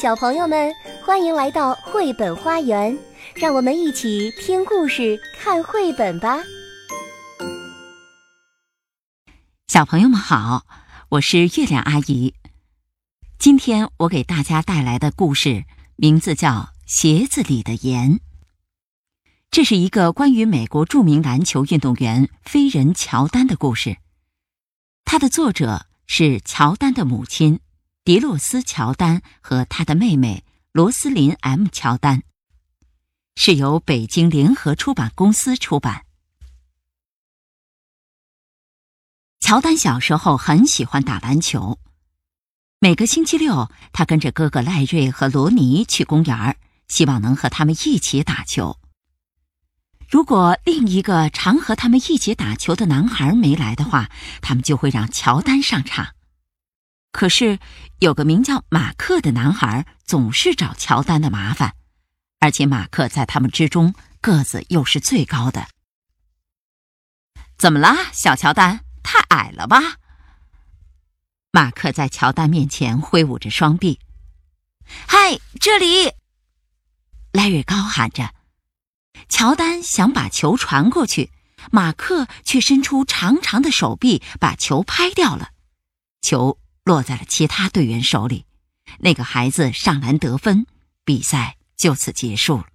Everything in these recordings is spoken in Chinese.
小朋友们，欢迎来到绘本花园，让我们一起听故事、看绘本吧。小朋友们好，我是月亮阿姨。今天我给大家带来的故事名字叫《鞋子里的盐》。这是一个关于美国著名篮球运动员飞人乔丹的故事。它的作者是乔丹的母亲。迪洛斯·乔丹和他的妹妹罗斯林 ·M· 乔丹，是由北京联合出版公司出版。乔丹小时候很喜欢打篮球，每个星期六，他跟着哥哥赖瑞和罗尼去公园，希望能和他们一起打球。如果另一个常和他们一起打球的男孩没来的话，他们就会让乔丹上场。可是，有个名叫马克的男孩总是找乔丹的麻烦，而且马克在他们之中个子又是最高的。怎么啦，小乔丹？太矮了吧？马克在乔丹面前挥舞着双臂。嗨，这里！莱瑞高喊着。乔丹想把球传过去，马克却伸出长长的手臂把球拍掉了，球。落在了其他队员手里，那个孩子上篮得分，比赛就此结束了。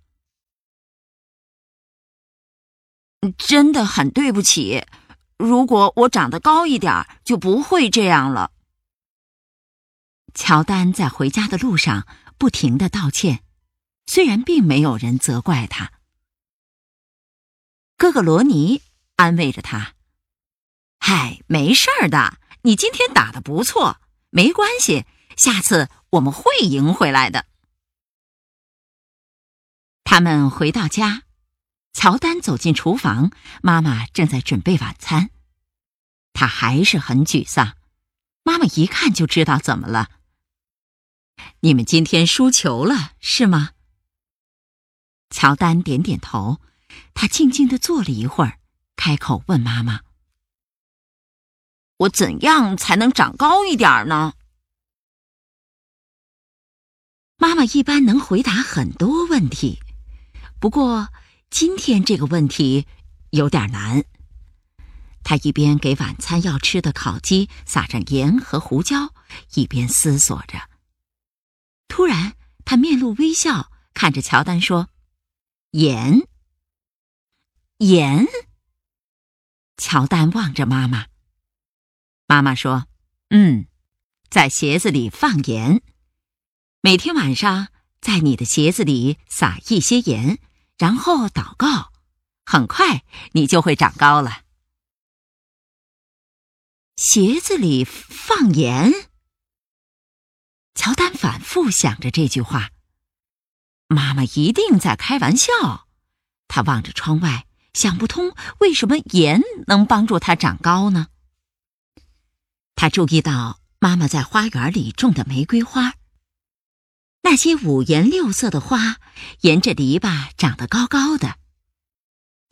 真的很对不起，如果我长得高一点，就不会这样了。乔丹在回家的路上不停的道歉，虽然并没有人责怪他。哥哥罗尼安慰着他：“嗨，没事儿的，你今天打的不错。”没关系，下次我们会赢回来的。他们回到家，乔丹走进厨房，妈妈正在准备晚餐。他还是很沮丧，妈妈一看就知道怎么了。你们今天输球了，是吗？乔丹点点头，他静静的坐了一会儿，开口问妈妈。我怎样才能长高一点呢？妈妈一般能回答很多问题，不过今天这个问题有点难。她一边给晚餐要吃的烤鸡撒上盐和胡椒，一边思索着。突然，她面露微笑，看着乔丹说：“盐，盐。”乔丹望着妈妈。妈妈说：“嗯，在鞋子里放盐，每天晚上在你的鞋子里撒一些盐，然后祷告，很快你就会长高了。”鞋子里放盐，乔丹反复想着这句话。妈妈一定在开玩笑。他望着窗外，想不通为什么盐能帮助他长高呢？他注意到妈妈在花园里种的玫瑰花，那些五颜六色的花沿着篱笆长得高高的。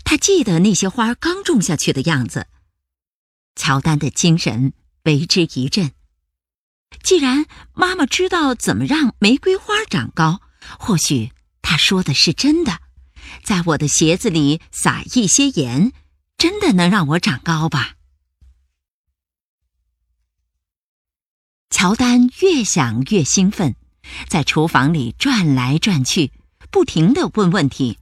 他记得那些花刚种下去的样子。乔丹的精神为之一振。既然妈妈知道怎么让玫瑰花长高，或许她说的是真的。在我的鞋子里撒一些盐，真的能让我长高吧？乔丹越想越兴奋，在厨房里转来转去，不停的问问题。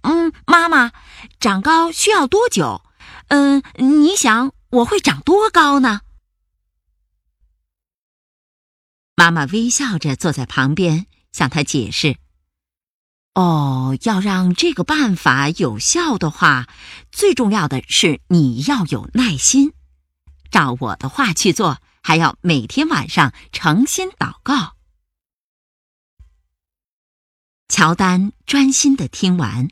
嗯，妈妈，长高需要多久？嗯，你想我会长多高呢？妈妈微笑着坐在旁边，向他解释：“哦，要让这个办法有效的话，最重要的是你要有耐心，照我的话去做。”还要每天晚上诚心祷告。乔丹专心的听完，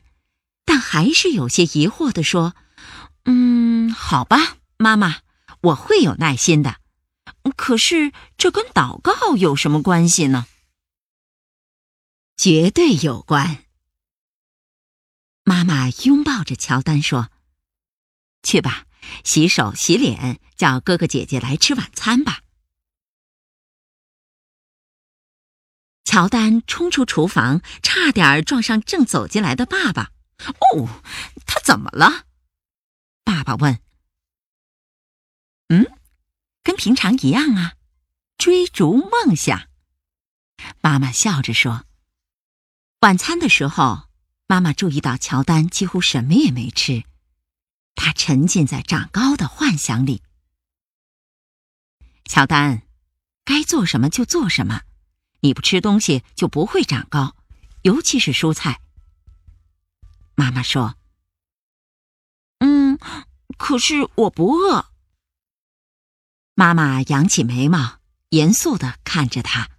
但还是有些疑惑的说：“嗯，好吧，妈妈，我会有耐心的。可是这跟祷告有什么关系呢？”绝对有关。妈妈拥抱着乔丹说：“去吧。”洗手洗脸，叫哥哥姐姐来吃晚餐吧。乔丹冲出厨房，差点撞上正走进来的爸爸。哦，他怎么了？爸爸问。嗯，跟平常一样啊，追逐梦想。妈妈笑着说。晚餐的时候，妈妈注意到乔丹几乎什么也没吃，他沉浸在长高的幻想里。乔丹，该做什么就做什么，你不吃东西就不会长高，尤其是蔬菜。妈妈说：“嗯，可是我不饿。”妈妈扬起眉毛，严肃的看着他。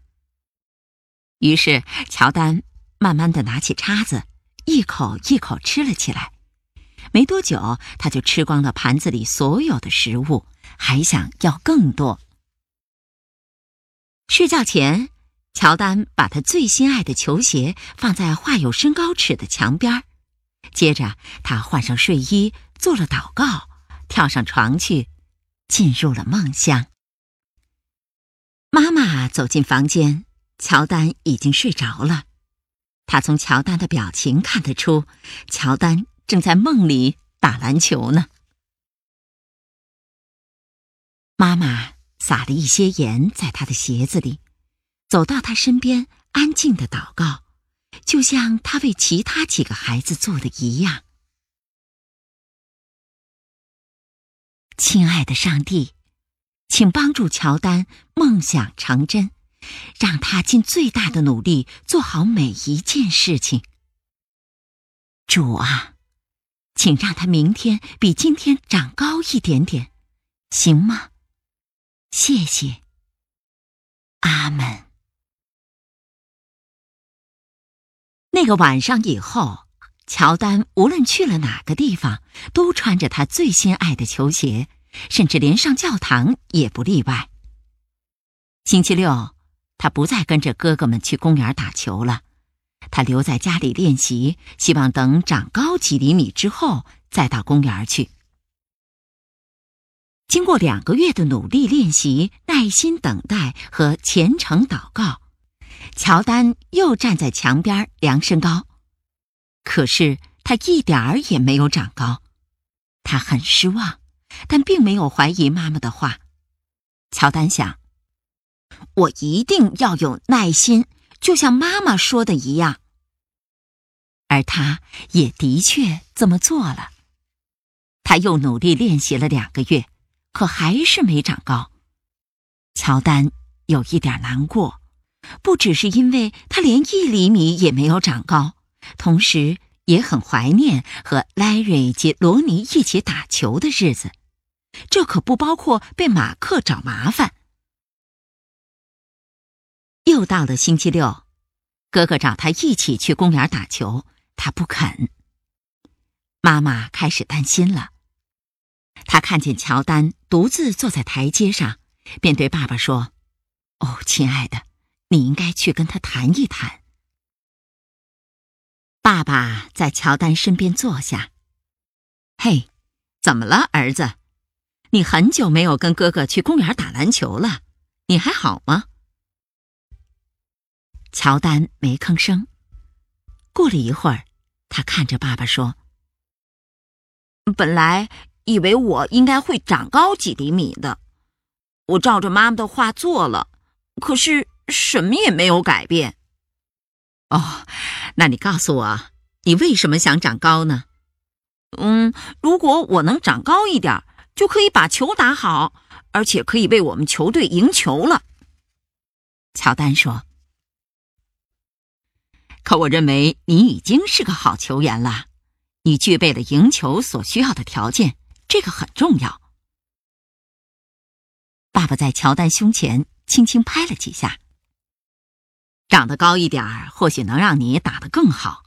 于是乔丹慢慢的拿起叉子，一口一口吃了起来。没多久，他就吃光了盘子里所有的食物，还想要更多。睡觉前，乔丹把他最心爱的球鞋放在画有身高尺的墙边接着他换上睡衣，做了祷告，跳上床去，进入了梦乡。妈妈走进房间，乔丹已经睡着了。他从乔丹的表情看得出，乔丹正在梦里打篮球呢。妈妈。撒了一些盐在他的鞋子里，走到他身边，安静的祷告，就像他为其他几个孩子做的一样。亲爱的上帝，请帮助乔丹梦想成真，让他尽最大的努力做好每一件事情。主啊，请让他明天比今天长高一点点，行吗？谢谢，阿门。那个晚上以后，乔丹无论去了哪个地方，都穿着他最心爱的球鞋，甚至连上教堂也不例外。星期六，他不再跟着哥哥们去公园打球了，他留在家里练习，希望等长高几厘米之后再到公园去。经过两个月的努力练习、耐心等待和虔诚祷告，乔丹又站在墙边量身高。可是他一点儿也没有长高，他很失望，但并没有怀疑妈妈的话。乔丹想：“我一定要有耐心，就像妈妈说的一样。”而他也的确这么做了。他又努力练习了两个月。可还是没长高，乔丹有一点难过，不只是因为他连一厘米也没有长高，同时也很怀念和莱瑞及罗尼一起打球的日子，这可不包括被马克找麻烦。又到了星期六，哥哥找他一起去公园打球，他不肯。妈妈开始担心了。他看见乔丹独自坐在台阶上，便对爸爸说：“哦，亲爱的，你应该去跟他谈一谈。”爸爸在乔丹身边坐下。“嘿，怎么了，儿子？你很久没有跟哥哥去公园打篮球了，你还好吗？”乔丹没吭声。过了一会儿，他看着爸爸说：“本来……”以为我应该会长高几厘米的，我照着妈妈的话做了，可是什么也没有改变。哦，那你告诉我，你为什么想长高呢？嗯，如果我能长高一点，就可以把球打好，而且可以为我们球队赢球了。乔丹说。可我认为你已经是个好球员了，你具备了赢球所需要的条件。这个很重要。爸爸在乔丹胸前轻轻拍了几下。长得高一点儿，或许能让你打得更好，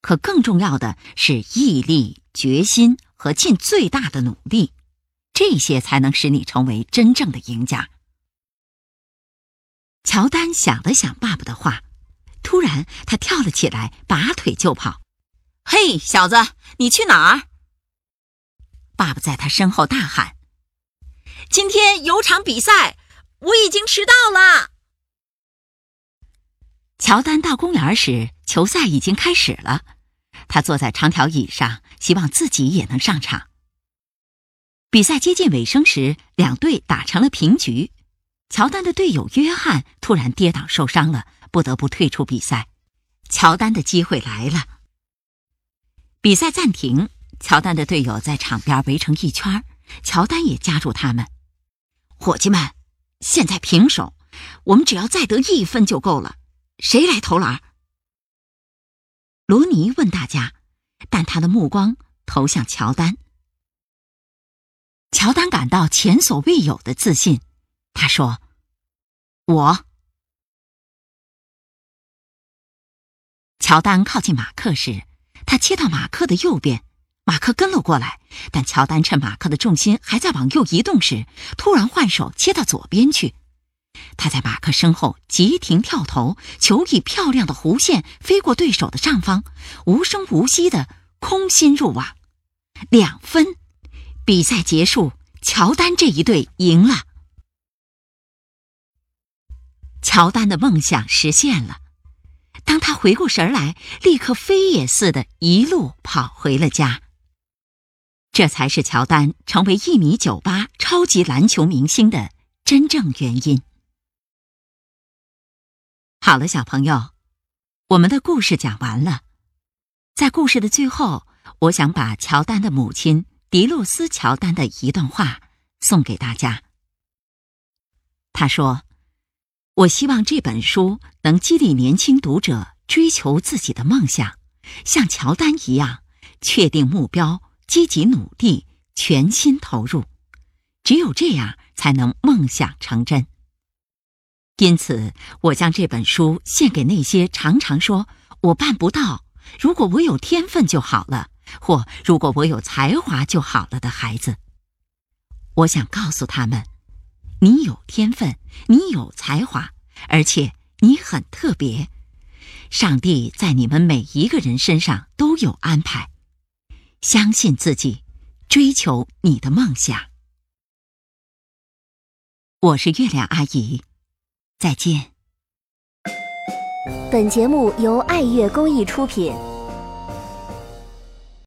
可更重要的是毅力、决心和尽最大的努力，这些才能使你成为真正的赢家。乔丹想了想爸爸的话，突然他跳了起来，拔腿就跑。“嘿，小子，你去哪儿？”爸爸在他身后大喊：“今天有场比赛，我已经迟到了。”乔丹到公园时，球赛已经开始了。他坐在长条椅上，希望自己也能上场。比赛接近尾声时，两队打成了平局。乔丹的队友约翰突然跌倒受伤了，不得不退出比赛。乔丹的机会来了。比赛暂停，乔丹的队友在场边围成一圈，乔丹也加入他们。伙计们，现在平手，我们只要再得一分就够了。谁来投篮？罗尼问大家，但他的目光投向乔丹。乔丹感到前所未有的自信，他说：“我。”乔丹靠近马克时，他切到马克的右边，马克跟了过来，但乔丹趁马克的重心还在往右移动时，突然换手切到左边去。他在马克身后急停跳投，球以漂亮的弧线飞过对手的上方，无声无息的空心入网，两分。比赛结束，乔丹这一队赢了。乔丹的梦想实现了。当他回过神来，立刻飞也似的，一路跑回了家。这才是乔丹成为一米九八超级篮球明星的真正原因。好了，小朋友，我们的故事讲完了。在故事的最后，我想把乔丹的母亲迪露斯·乔丹的一段话送给大家。他说：“我希望这本书能激励年轻读者追求自己的梦想，像乔丹一样确定目标，积极努力，全心投入。只有这样，才能梦想成真。”因此，我将这本书献给那些常常说“我办不到”，“如果我有天分就好了”或“如果我有才华就好了”的孩子。我想告诉他们：你有天分，你有才华，而且你很特别。上帝在你们每一个人身上都有安排。相信自己，追求你的梦想。我是月亮阿姨。再见。本节目由爱乐公益出品。